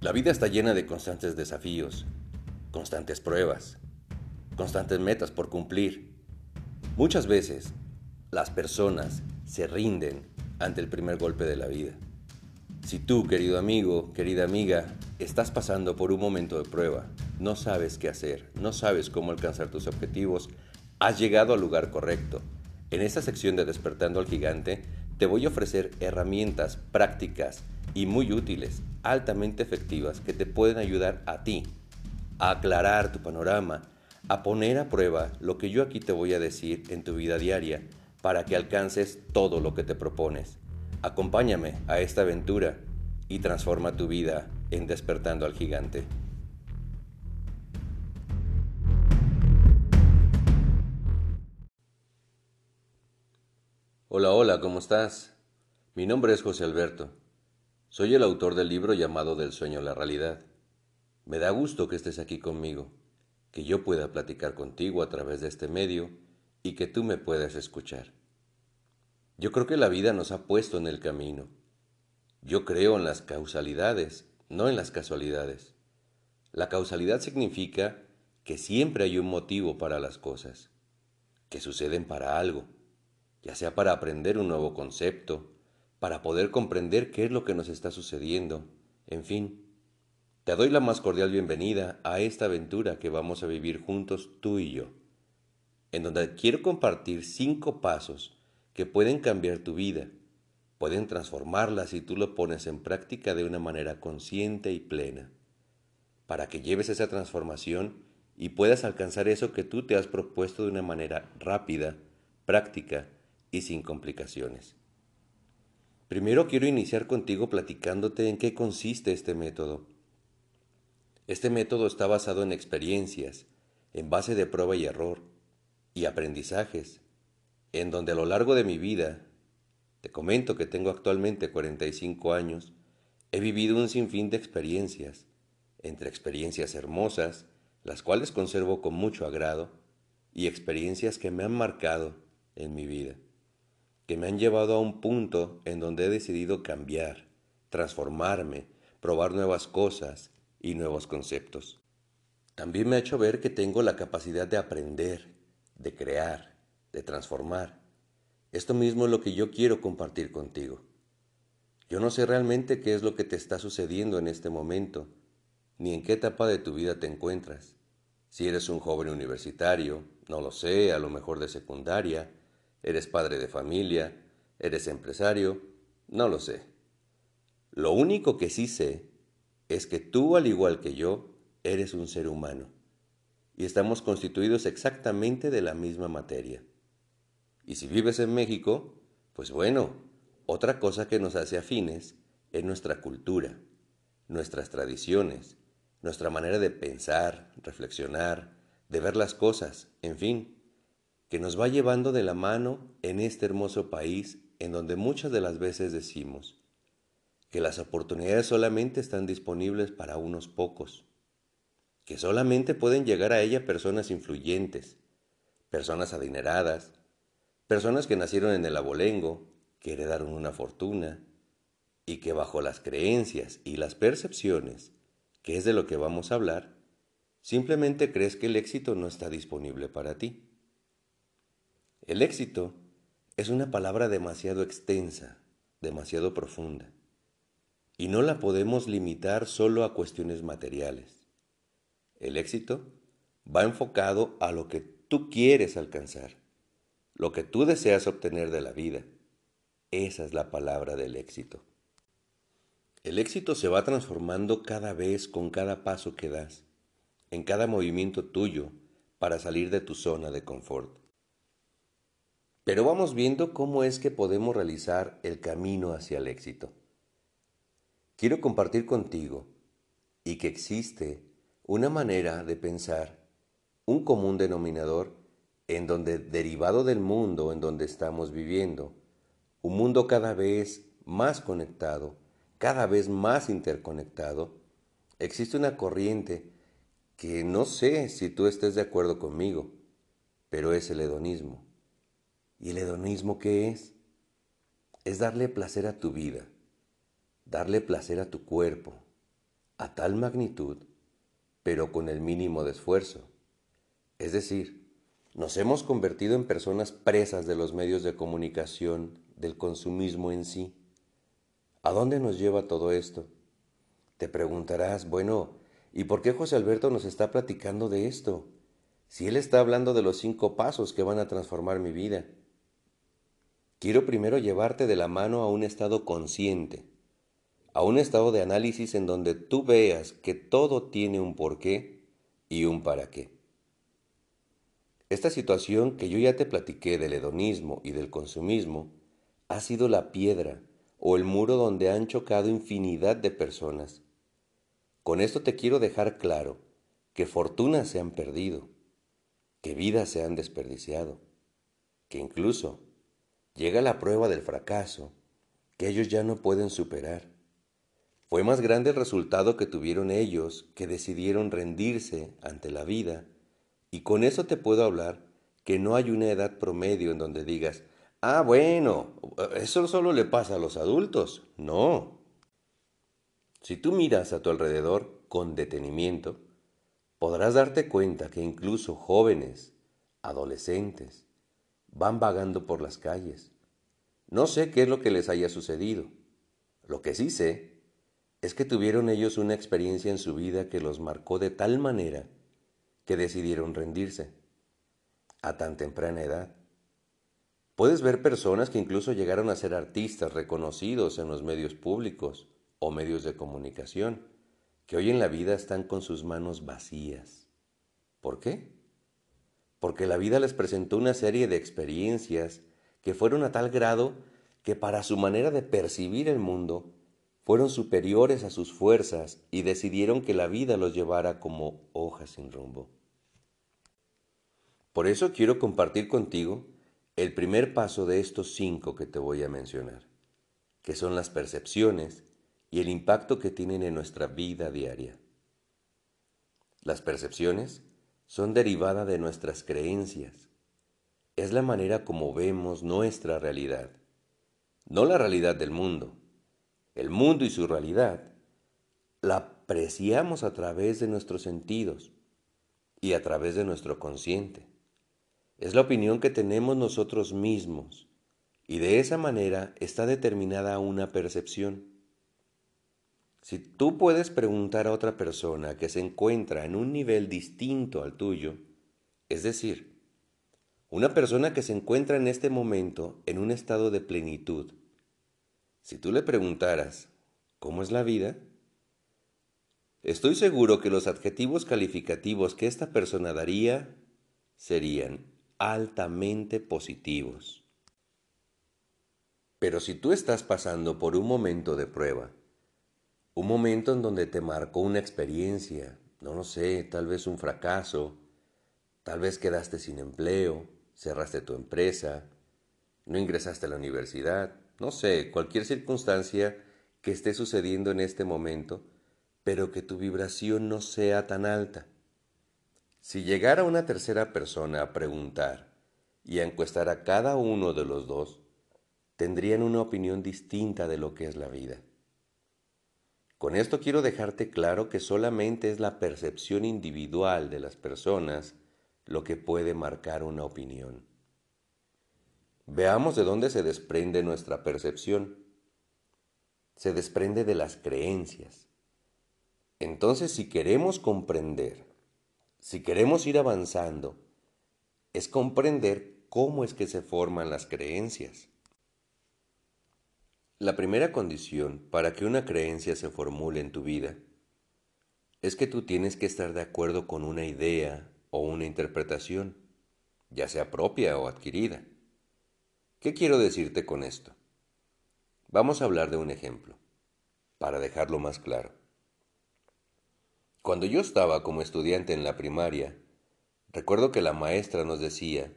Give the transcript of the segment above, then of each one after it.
La vida está llena de constantes desafíos, constantes pruebas, constantes metas por cumplir. Muchas veces las personas se rinden ante el primer golpe de la vida. Si tú, querido amigo, querida amiga, estás pasando por un momento de prueba, no sabes qué hacer, no sabes cómo alcanzar tus objetivos, has llegado al lugar correcto. En esta sección de Despertando al Gigante, te voy a ofrecer herramientas prácticas y muy útiles, altamente efectivas, que te pueden ayudar a ti a aclarar tu panorama, a poner a prueba lo que yo aquí te voy a decir en tu vida diaria para que alcances todo lo que te propones. Acompáñame a esta aventura y transforma tu vida en despertando al gigante. Hola, hola, ¿cómo estás? Mi nombre es José Alberto. Soy el autor del libro llamado Del sueño a la realidad. Me da gusto que estés aquí conmigo, que yo pueda platicar contigo a través de este medio y que tú me puedas escuchar. Yo creo que la vida nos ha puesto en el camino. Yo creo en las causalidades, no en las casualidades. La causalidad significa que siempre hay un motivo para las cosas, que suceden para algo, ya sea para aprender un nuevo concepto, para poder comprender qué es lo que nos está sucediendo. En fin, te doy la más cordial bienvenida a esta aventura que vamos a vivir juntos tú y yo, en donde quiero compartir cinco pasos que pueden cambiar tu vida, pueden transformarla si tú lo pones en práctica de una manera consciente y plena, para que lleves esa transformación y puedas alcanzar eso que tú te has propuesto de una manera rápida, práctica y sin complicaciones. Primero quiero iniciar contigo platicándote en qué consiste este método. Este método está basado en experiencias, en base de prueba y error, y aprendizajes, en donde a lo largo de mi vida, te comento que tengo actualmente 45 años, he vivido un sinfín de experiencias, entre experiencias hermosas, las cuales conservo con mucho agrado, y experiencias que me han marcado en mi vida que me han llevado a un punto en donde he decidido cambiar, transformarme, probar nuevas cosas y nuevos conceptos. También me ha hecho ver que tengo la capacidad de aprender, de crear, de transformar. Esto mismo es lo que yo quiero compartir contigo. Yo no sé realmente qué es lo que te está sucediendo en este momento, ni en qué etapa de tu vida te encuentras. Si eres un joven universitario, no lo sé, a lo mejor de secundaria, eres padre de familia, eres empresario, no lo sé. Lo único que sí sé es que tú, al igual que yo, eres un ser humano y estamos constituidos exactamente de la misma materia. Y si vives en México, pues bueno, otra cosa que nos hace afines es nuestra cultura, nuestras tradiciones, nuestra manera de pensar, reflexionar, de ver las cosas, en fin que nos va llevando de la mano en este hermoso país en donde muchas de las veces decimos que las oportunidades solamente están disponibles para unos pocos, que solamente pueden llegar a ella personas influyentes, personas adineradas, personas que nacieron en el abolengo, que heredaron una fortuna, y que bajo las creencias y las percepciones, que es de lo que vamos a hablar, simplemente crees que el éxito no está disponible para ti. El éxito es una palabra demasiado extensa, demasiado profunda, y no la podemos limitar solo a cuestiones materiales. El éxito va enfocado a lo que tú quieres alcanzar, lo que tú deseas obtener de la vida. Esa es la palabra del éxito. El éxito se va transformando cada vez con cada paso que das, en cada movimiento tuyo para salir de tu zona de confort. Pero vamos viendo cómo es que podemos realizar el camino hacia el éxito. Quiero compartir contigo y que existe una manera de pensar, un común denominador en donde derivado del mundo en donde estamos viviendo, un mundo cada vez más conectado, cada vez más interconectado, existe una corriente que no sé si tú estés de acuerdo conmigo, pero es el hedonismo. ¿Y el hedonismo qué es? Es darle placer a tu vida, darle placer a tu cuerpo, a tal magnitud, pero con el mínimo de esfuerzo. Es decir, nos hemos convertido en personas presas de los medios de comunicación, del consumismo en sí. ¿A dónde nos lleva todo esto? Te preguntarás, bueno, ¿y por qué José Alberto nos está platicando de esto? Si él está hablando de los cinco pasos que van a transformar mi vida. Quiero primero llevarte de la mano a un estado consciente, a un estado de análisis en donde tú veas que todo tiene un porqué y un para qué. Esta situación que yo ya te platiqué del hedonismo y del consumismo ha sido la piedra o el muro donde han chocado infinidad de personas. Con esto te quiero dejar claro que fortunas se han perdido, que vidas se han desperdiciado, que incluso llega la prueba del fracaso que ellos ya no pueden superar. Fue más grande el resultado que tuvieron ellos que decidieron rendirse ante la vida y con eso te puedo hablar que no hay una edad promedio en donde digas, ah, bueno, eso solo le pasa a los adultos. No. Si tú miras a tu alrededor con detenimiento, podrás darte cuenta que incluso jóvenes, adolescentes, van vagando por las calles. No sé qué es lo que les haya sucedido. Lo que sí sé es que tuvieron ellos una experiencia en su vida que los marcó de tal manera que decidieron rendirse a tan temprana edad. Puedes ver personas que incluso llegaron a ser artistas reconocidos en los medios públicos o medios de comunicación, que hoy en la vida están con sus manos vacías. ¿Por qué? Porque la vida les presentó una serie de experiencias que fueron a tal grado que para su manera de percibir el mundo fueron superiores a sus fuerzas y decidieron que la vida los llevara como hojas sin rumbo. Por eso quiero compartir contigo el primer paso de estos cinco que te voy a mencionar, que son las percepciones y el impacto que tienen en nuestra vida diaria. Las percepciones son derivada de nuestras creencias. Es la manera como vemos nuestra realidad, no la realidad del mundo. El mundo y su realidad la apreciamos a través de nuestros sentidos y a través de nuestro consciente. Es la opinión que tenemos nosotros mismos y de esa manera está determinada una percepción. Si tú puedes preguntar a otra persona que se encuentra en un nivel distinto al tuyo, es decir, una persona que se encuentra en este momento en un estado de plenitud, si tú le preguntaras, ¿cómo es la vida? Estoy seguro que los adjetivos calificativos que esta persona daría serían altamente positivos. Pero si tú estás pasando por un momento de prueba, un momento en donde te marcó una experiencia, no lo sé, tal vez un fracaso, tal vez quedaste sin empleo, cerraste tu empresa, no ingresaste a la universidad, no sé, cualquier circunstancia que esté sucediendo en este momento, pero que tu vibración no sea tan alta. Si llegara una tercera persona a preguntar y a encuestar a cada uno de los dos, tendrían una opinión distinta de lo que es la vida. Con esto quiero dejarte claro que solamente es la percepción individual de las personas lo que puede marcar una opinión. Veamos de dónde se desprende nuestra percepción. Se desprende de las creencias. Entonces, si queremos comprender, si queremos ir avanzando, es comprender cómo es que se forman las creencias. La primera condición para que una creencia se formule en tu vida es que tú tienes que estar de acuerdo con una idea o una interpretación, ya sea propia o adquirida. ¿Qué quiero decirte con esto? Vamos a hablar de un ejemplo, para dejarlo más claro. Cuando yo estaba como estudiante en la primaria, recuerdo que la maestra nos decía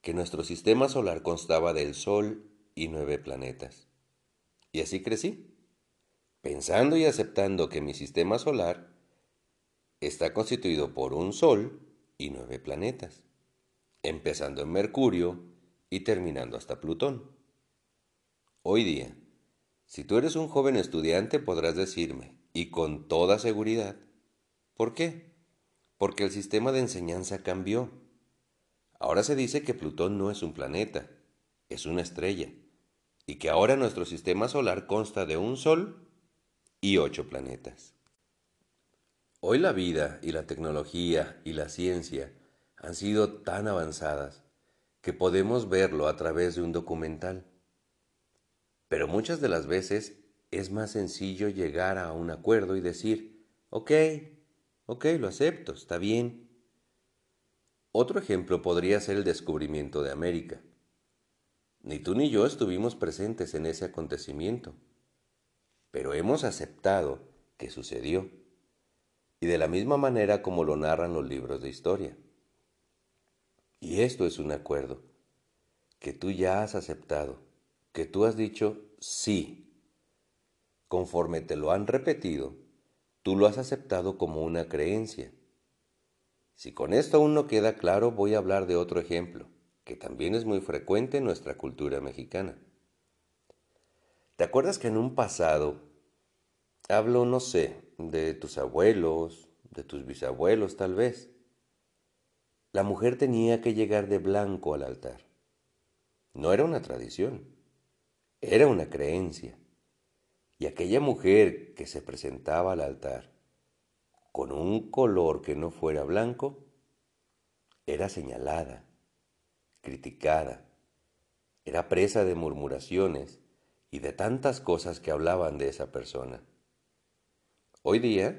que nuestro sistema solar constaba del Sol y nueve planetas. Y así crecí, pensando y aceptando que mi sistema solar está constituido por un Sol y nueve planetas, empezando en Mercurio y terminando hasta Plutón. Hoy día, si tú eres un joven estudiante podrás decirme, y con toda seguridad. ¿Por qué? Porque el sistema de enseñanza cambió. Ahora se dice que Plutón no es un planeta, es una estrella, y que ahora nuestro sistema solar consta de un Sol y ocho planetas. Hoy la vida y la tecnología y la ciencia han sido tan avanzadas que podemos verlo a través de un documental. Pero muchas de las veces es más sencillo llegar a un acuerdo y decir, ok, ok, lo acepto, está bien. Otro ejemplo podría ser el descubrimiento de América. Ni tú ni yo estuvimos presentes en ese acontecimiento, pero hemos aceptado que sucedió, y de la misma manera como lo narran los libros de historia. Y esto es un acuerdo que tú ya has aceptado, que tú has dicho sí. Conforme te lo han repetido, tú lo has aceptado como una creencia. Si con esto aún no queda claro, voy a hablar de otro ejemplo, que también es muy frecuente en nuestra cultura mexicana. ¿Te acuerdas que en un pasado, hablo, no sé, de tus abuelos, de tus bisabuelos tal vez, la mujer tenía que llegar de blanco al altar. No era una tradición, era una creencia. Y aquella mujer que se presentaba al altar con un color que no fuera blanco, era señalada, criticada, era presa de murmuraciones y de tantas cosas que hablaban de esa persona. Hoy día,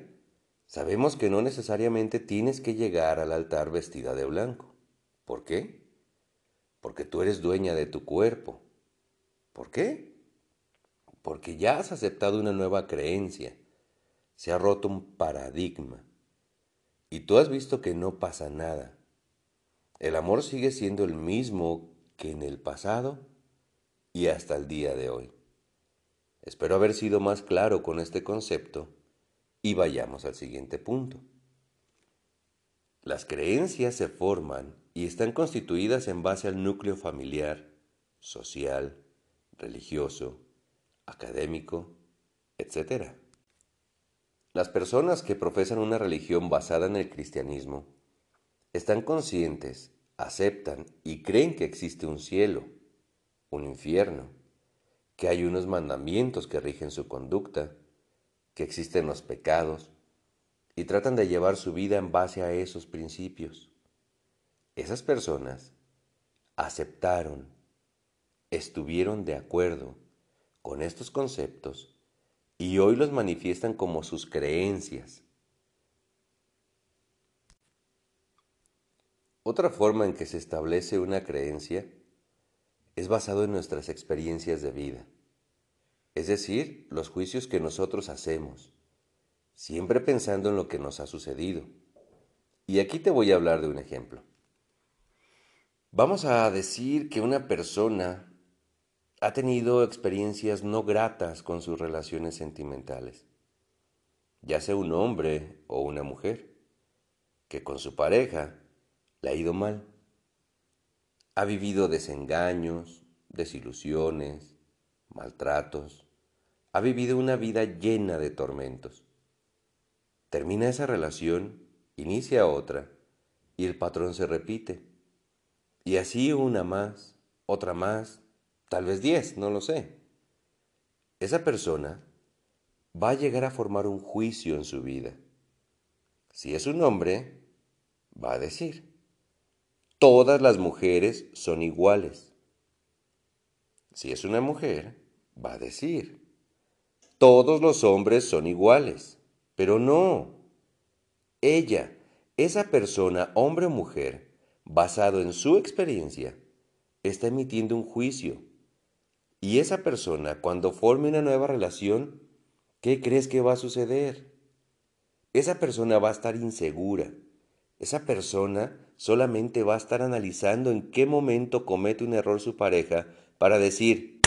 Sabemos que no necesariamente tienes que llegar al altar vestida de blanco. ¿Por qué? Porque tú eres dueña de tu cuerpo. ¿Por qué? Porque ya has aceptado una nueva creencia. Se ha roto un paradigma. Y tú has visto que no pasa nada. El amor sigue siendo el mismo que en el pasado y hasta el día de hoy. Espero haber sido más claro con este concepto y vayamos al siguiente punto. Las creencias se forman y están constituidas en base al núcleo familiar, social, religioso, académico, etc. Las personas que profesan una religión basada en el cristianismo están conscientes, aceptan y creen que existe un cielo, un infierno, que hay unos mandamientos que rigen su conducta, que existen los pecados y tratan de llevar su vida en base a esos principios. Esas personas aceptaron, estuvieron de acuerdo con estos conceptos y hoy los manifiestan como sus creencias. Otra forma en que se establece una creencia es basado en nuestras experiencias de vida es decir, los juicios que nosotros hacemos, siempre pensando en lo que nos ha sucedido. Y aquí te voy a hablar de un ejemplo. Vamos a decir que una persona ha tenido experiencias no gratas con sus relaciones sentimentales, ya sea un hombre o una mujer, que con su pareja le ha ido mal. Ha vivido desengaños, desilusiones, maltratos, ha vivido una vida llena de tormentos. Termina esa relación, inicia otra, y el patrón se repite. Y así una más, otra más, tal vez diez, no lo sé. Esa persona va a llegar a formar un juicio en su vida. Si es un hombre, va a decir, todas las mujeres son iguales. Si es una mujer, va a decir, todos los hombres son iguales, pero no. Ella, esa persona, hombre o mujer, basado en su experiencia, está emitiendo un juicio. Y esa persona, cuando forme una nueva relación, ¿qué crees que va a suceder? Esa persona va a estar insegura. Esa persona solamente va a estar analizando en qué momento comete un error su pareja para decir,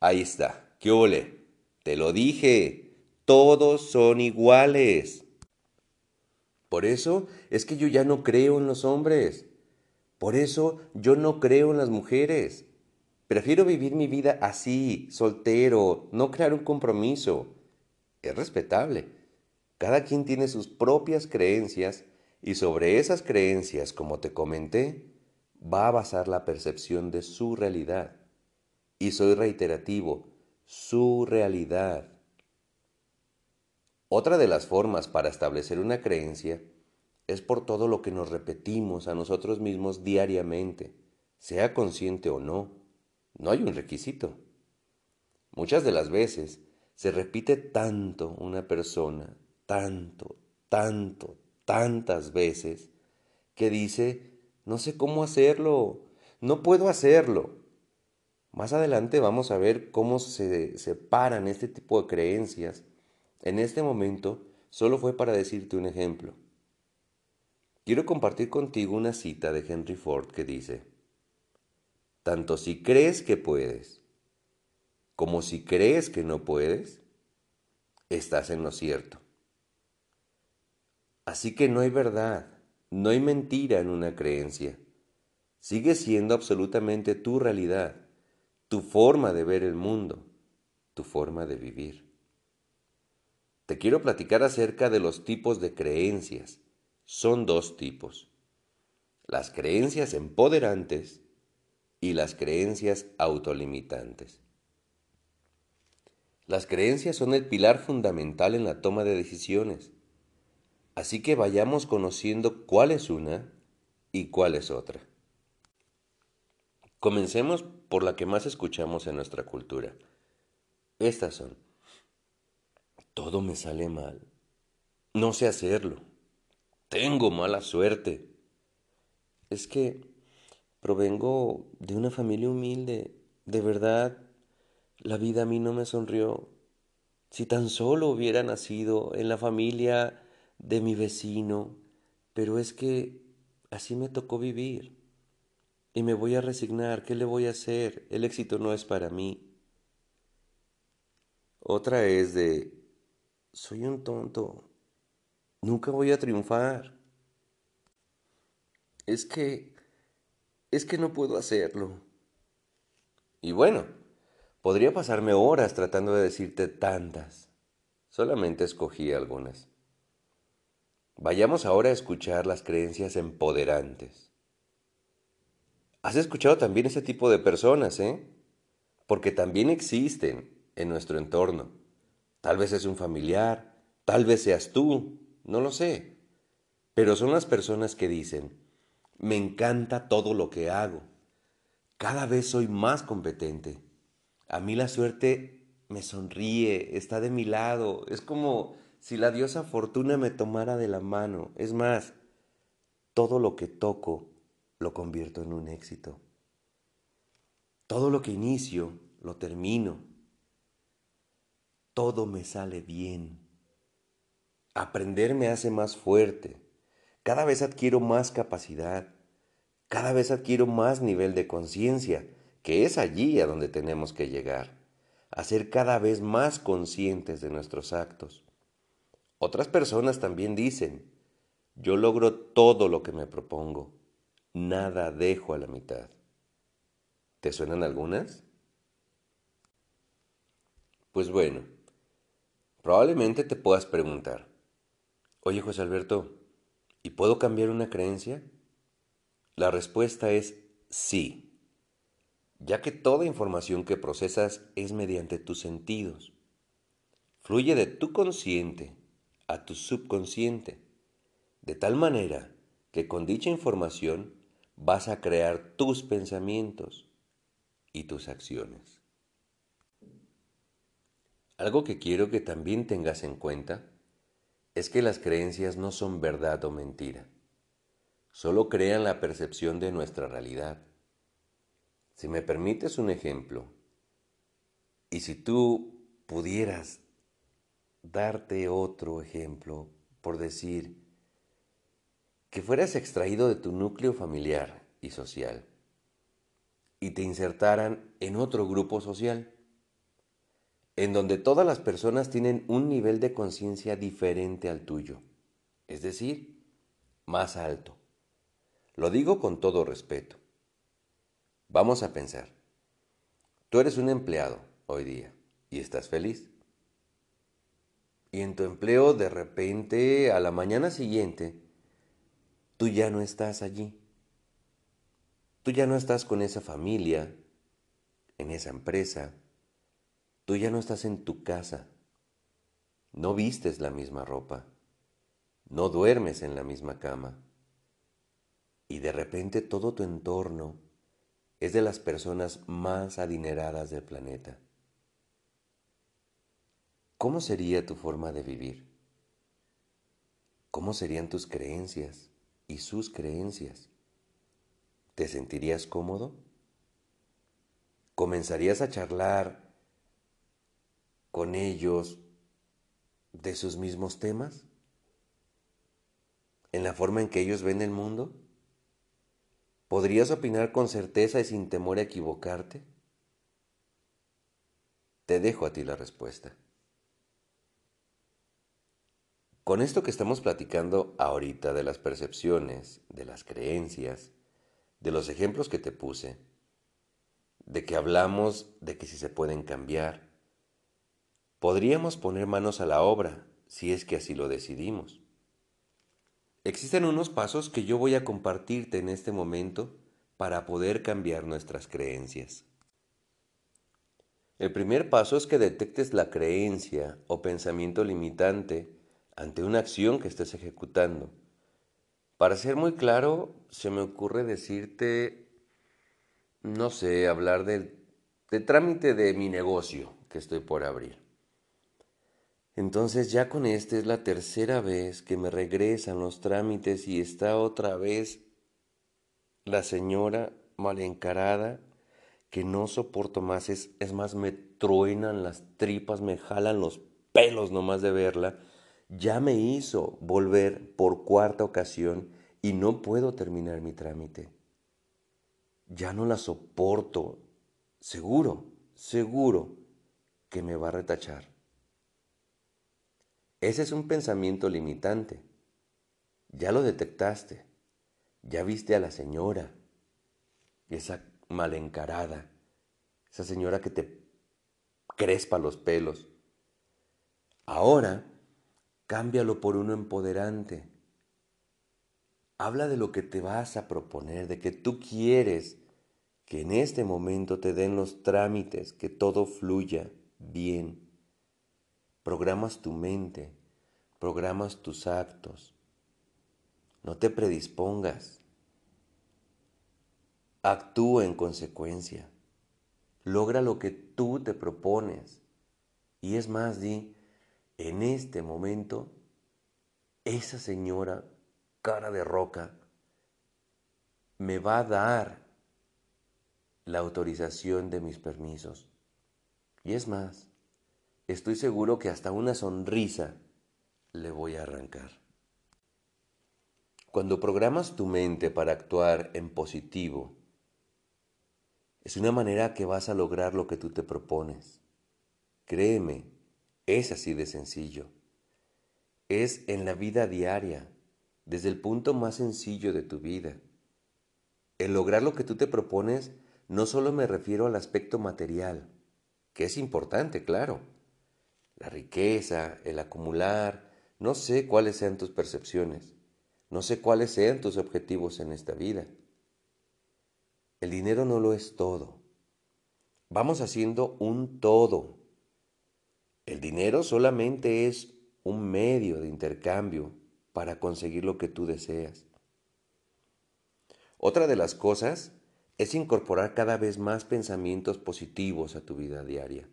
ahí está, qué ole, te lo dije, todos son iguales. Por eso es que yo ya no creo en los hombres. Por eso yo no creo en las mujeres. Prefiero vivir mi vida así, soltero, no crear un compromiso. es respetable. Cada quien tiene sus propias creencias y sobre esas creencias, como te comenté, va a basar la percepción de su realidad. Y soy reiterativo, su realidad. Otra de las formas para establecer una creencia es por todo lo que nos repetimos a nosotros mismos diariamente, sea consciente o no. No hay un requisito. Muchas de las veces se repite tanto una persona, tanto, tanto, tantas veces, que dice, no sé cómo hacerlo, no puedo hacerlo. Más adelante vamos a ver cómo se separan este tipo de creencias. En este momento solo fue para decirte un ejemplo. Quiero compartir contigo una cita de Henry Ford que dice, tanto si crees que puedes como si crees que no puedes, estás en lo cierto. Así que no hay verdad, no hay mentira en una creencia. Sigue siendo absolutamente tu realidad, tu forma de ver el mundo, tu forma de vivir. Te quiero platicar acerca de los tipos de creencias son dos tipos. Las creencias empoderantes y las creencias autolimitantes. Las creencias son el pilar fundamental en la toma de decisiones, así que vayamos conociendo cuál es una y cuál es otra. Comencemos por la que más escuchamos en nuestra cultura. Estas son, todo me sale mal, no sé hacerlo, tengo mala suerte. Es que provengo de una familia humilde. De verdad, la vida a mí no me sonrió. Si tan solo hubiera nacido en la familia de mi vecino, pero es que así me tocó vivir. Y me voy a resignar, ¿qué le voy a hacer? El éxito no es para mí. Otra es de, soy un tonto, nunca voy a triunfar. Es que, es que no puedo hacerlo. Y bueno, podría pasarme horas tratando de decirte tantas. Solamente escogí algunas. Vayamos ahora a escuchar las creencias empoderantes. ¿Has escuchado también ese tipo de personas, eh? Porque también existen en nuestro entorno. Tal vez es un familiar, tal vez seas tú, no lo sé. Pero son las personas que dicen, me encanta todo lo que hago. Cada vez soy más competente. A mí la suerte me sonríe, está de mi lado. Es como si la diosa Fortuna me tomara de la mano. Es más, todo lo que toco lo convierto en un éxito. Todo lo que inicio lo termino. Todo me sale bien. Aprender me hace más fuerte. Cada vez adquiero más capacidad. Cada vez adquiero más nivel de conciencia, que es allí a donde tenemos que llegar, a ser cada vez más conscientes de nuestros actos. Otras personas también dicen, yo logro todo lo que me propongo, nada dejo a la mitad. ¿Te suenan algunas? Pues bueno, probablemente te puedas preguntar, Oye, José Alberto, ¿y puedo cambiar una creencia? La respuesta es sí, ya que toda información que procesas es mediante tus sentidos. Fluye de tu consciente a tu subconsciente, de tal manera que con dicha información vas a crear tus pensamientos y tus acciones. Algo que quiero que también tengas en cuenta es que las creencias no son verdad o mentira, solo crean la percepción de nuestra realidad. Si me permites un ejemplo, y si tú pudieras darte otro ejemplo, por decir, que fueras extraído de tu núcleo familiar y social y te insertaran en otro grupo social, en donde todas las personas tienen un nivel de conciencia diferente al tuyo, es decir, más alto. Lo digo con todo respeto. Vamos a pensar. Tú eres un empleado hoy día y estás feliz. Y en tu empleo de repente, a la mañana siguiente, tú ya no estás allí. Tú ya no estás con esa familia, en esa empresa. Tú ya no estás en tu casa. No vistes la misma ropa. No duermes en la misma cama. Y de repente todo tu entorno es de las personas más adineradas del planeta. ¿Cómo sería tu forma de vivir? ¿Cómo serían tus creencias y sus creencias? ¿Te sentirías cómodo? ¿Comenzarías a charlar con ellos de sus mismos temas? ¿En la forma en que ellos ven el mundo? ¿Podrías opinar con certeza y sin temor a equivocarte? Te dejo a ti la respuesta. Con esto que estamos platicando ahorita de las percepciones, de las creencias, de los ejemplos que te puse, de que hablamos de que si se pueden cambiar, podríamos poner manos a la obra si es que así lo decidimos. Existen unos pasos que yo voy a compartirte en este momento para poder cambiar nuestras creencias. El primer paso es que detectes la creencia o pensamiento limitante ante una acción que estés ejecutando para ser muy claro, se me ocurre decirte, no sé, hablar del, trámite de mi negocio que estoy por abrir. Entonces ya con este es la tercera vez que me regresan los trámites y está otra vez la señora mal encarada que no soporto más. Es, es más, me truenan las tripas, me jalan los pelos nomás de verla ya me hizo volver por cuarta ocasión y no puedo terminar mi trámite. Ya no la soporto. Seguro, seguro que me va a retachar. Ese es un pensamiento limitante. Ya lo detectaste. Ya viste a la señora, esa mal encarada, esa señora que te crespa los pelos. Ahora cámbialo por uno empoderante. Habla de lo que te vas a proponer, de que tú quieres que en este momento te den los trámites, que todo fluya bien. Programas tu mente, programas tus actos. No te predispongas. Actúa en consecuencia. Logra lo que tú te propones. Y es más, di, en este momento, esa señora, cara de roca, me va a dar la autorización de mis permisos. Y es más, estoy seguro que hasta una sonrisa le voy a arrancar. Cuando programas tu mente para actuar en positivo, es una manera que vas a lograr lo que tú te propones. Créeme, es así de sencillo. Es en la vida diaria, desde el punto más sencillo de tu vida. El lograr lo que tú te propones no solo me refiero al aspecto material, que es importante, claro. La riqueza, el acumular, no sé cuáles sean tus percepciones, no sé cuáles sean tus objetivos en esta vida. El dinero no lo es todo. Vamos haciendo un todo el dinero solamente es un medio de intercambio para conseguir lo que tú deseas. Otra de las cosas es incorporar cada vez más pensamientos positivos a tu vida diaria.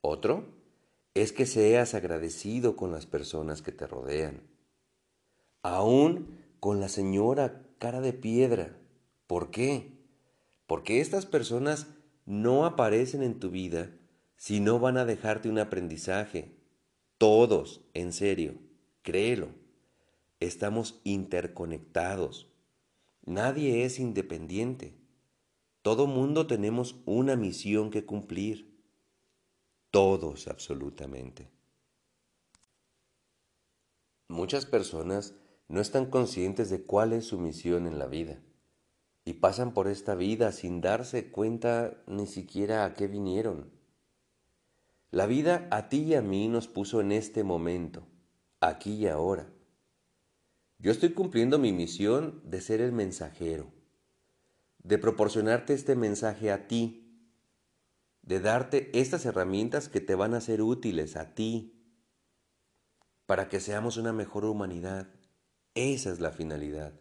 Otro es que seas agradecido con las personas que te rodean. Aún con la señora cara de piedra. ¿Por qué? Porque estas personas no aparecen en tu vida si no van a dejarte un aprendizaje. Todos, en serio, créelo. Estamos interconectados. Nadie es independiente. Todo mundo tenemos una misión que cumplir. Todos, absolutamente. Muchas personas no están conscientes de cuál es su misión en la vida y pasan por esta vida sin darse cuenta ni siquiera a qué vinieron. La vida a ti y a mí nos puso en este momento, aquí y ahora. Yo estoy cumpliendo mi misión de ser el mensajero, de proporcionarte este mensaje a ti, de darte estas herramientas que te van a ser útiles a ti, para que seamos una mejor humanidad. Esa es la finalidad.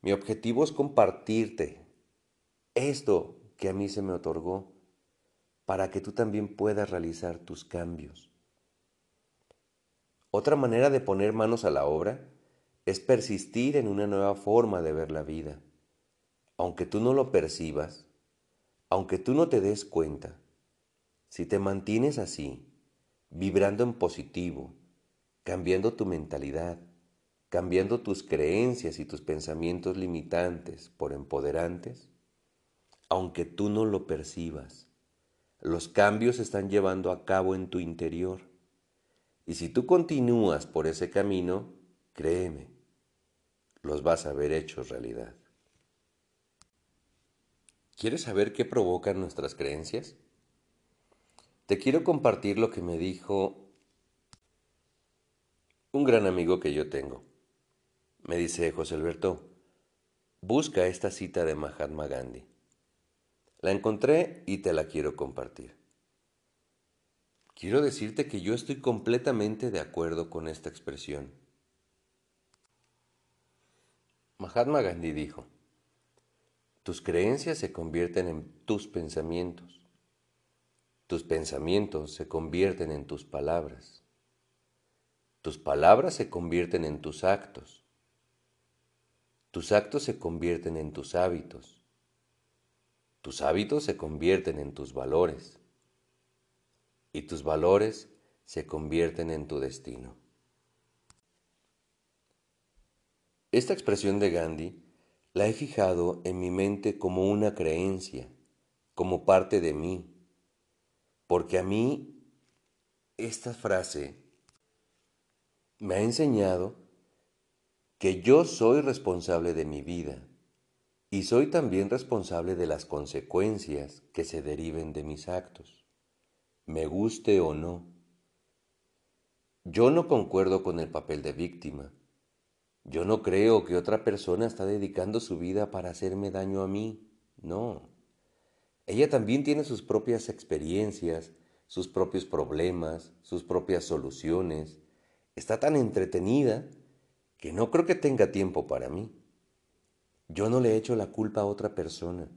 Mi objetivo es compartirte esto que a mí se me otorgó para que tú también puedas realizar tus cambios. Otra manera de poner manos a la obra es persistir en una nueva forma de ver la vida. Aunque tú no lo percibas, aunque tú no te des cuenta, si te mantienes así, vibrando en positivo, cambiando tu mentalidad, cambiando tus creencias y tus pensamientos limitantes por empoderantes, aunque tú no lo percibas, los cambios se están llevando a cabo en tu interior. Y si tú continúas por ese camino, créeme, los vas a ver hechos realidad. ¿Quieres saber qué provocan nuestras creencias? Te quiero compartir lo que me dijo un gran amigo que yo tengo. Me dice José Alberto, busca esta cita de Mahatma Gandhi. La encontré y te la quiero compartir. Quiero decirte que yo estoy completamente de acuerdo con esta expresión. Mahatma Gandhi dijo, tus creencias se convierten en tus pensamientos, tus pensamientos se convierten en tus palabras, tus palabras se convierten en tus actos, tus actos se convierten en tus hábitos, tus hábitos se convierten en tus valores y tus valores se convierten en tu destino. Esta expresión de Gandhi la he fijado en mi mente como una creencia, como parte de mí, porque a mí esta frase me ha enseñado que yo soy responsable de mi vida y soy también responsable de las consecuencias que se deriven de mis actos, me guste o no. Yo no concuerdo con el papel de víctima, yo no creo que otra persona está dedicando su vida para hacerme daño a mí, no. Ella también tiene sus propias experiencias, sus propios problemas, sus propias soluciones. Está tan entretenida que no creo que tenga tiempo para mí. Yo no le echo la culpa a otra persona.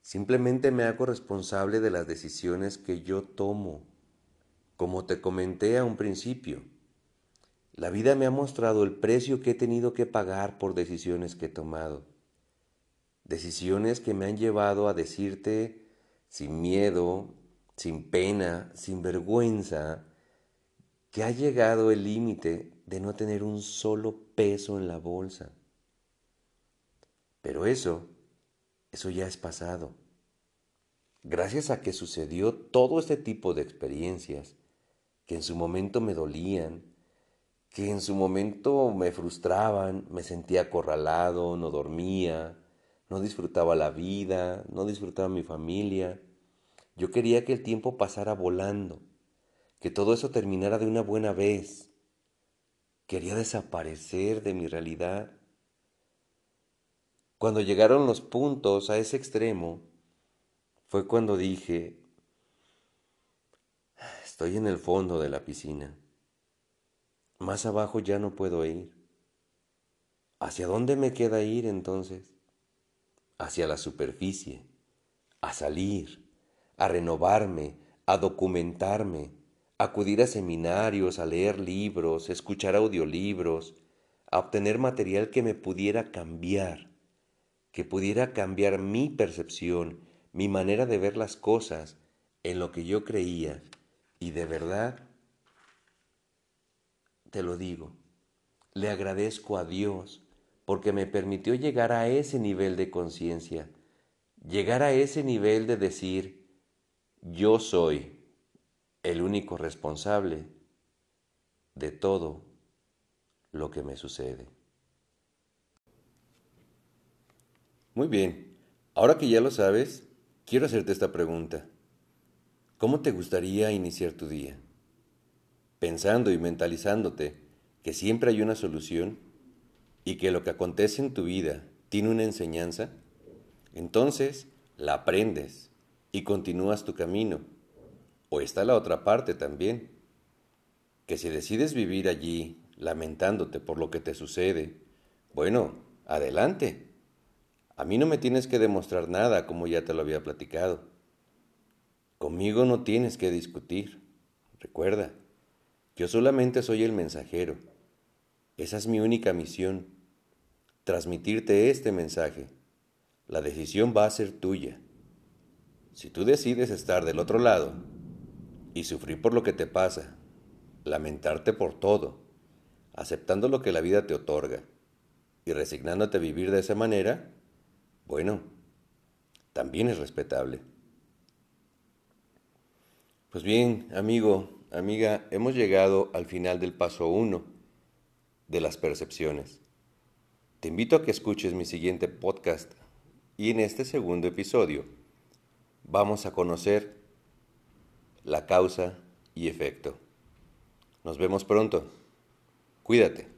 Simplemente me hago responsable de las decisiones que yo tomo. Como te comenté a un principio, la vida me ha mostrado el precio que he tenido que pagar por decisiones que he tomado. Decisiones que me han llevado a decirte sin miedo, sin pena, sin vergüenza, que ha llegado el límite de no tener un solo peso en la bolsa. Pero eso, eso ya es pasado. Gracias a que sucedió todo este tipo de experiencias, que en su momento me dolían, que en su momento me frustraban, me sentía acorralado, no dormía, no disfrutaba la vida, no disfrutaba mi familia. Yo quería que el tiempo pasara volando, que todo eso terminara de una buena vez. Quería desaparecer de mi realidad. Cuando llegaron los puntos a ese extremo, fue cuando dije, estoy en el fondo de la piscina. Más abajo ya no puedo ir. ¿Hacia dónde me queda ir entonces? Hacia la superficie, a salir, a renovarme, a documentarme, acudir a seminarios, a leer libros, escuchar audiolibros, a obtener material que me pudiera cambiar, que pudiera cambiar mi percepción, mi manera de ver las cosas en lo que yo creía y de verdad te lo digo, le agradezco a Dios porque me permitió llegar a ese nivel de conciencia, llegar a ese nivel de decir, yo soy el único responsable de todo lo que me sucede. Muy bien, ahora que ya lo sabes, quiero hacerte esta pregunta. ¿Cómo te gustaría iniciar tu día? Pensando y mentalizándote que siempre hay una solución y que lo que acontece en tu vida tiene una enseñanza, entonces la aprendes y continúas tu camino. O está la otra parte también, que si decides vivir allí lamentándote por lo que te sucede, bueno, adelante. A mí no me tienes que demostrar nada como ya te lo había platicado. Conmigo no tienes que discutir. Recuerda, yo solamente soy el mensajero. Esa es mi única misión, transmitirte este mensaje. La decisión va a ser tuya. Si tú decides estar del otro lado y sufrir por lo que te pasa, lamentarte por todo, aceptando lo que la vida te otorga y resignándote a vivir de esa manera, bueno, también es respetable. Pues bien, amigo, amiga, hemos llegado al final del paso 1 de las percepciones. Te invito a que escuches mi siguiente podcast y en este segundo episodio vamos a conocer la causa y efecto. Nos vemos pronto. Cuídate.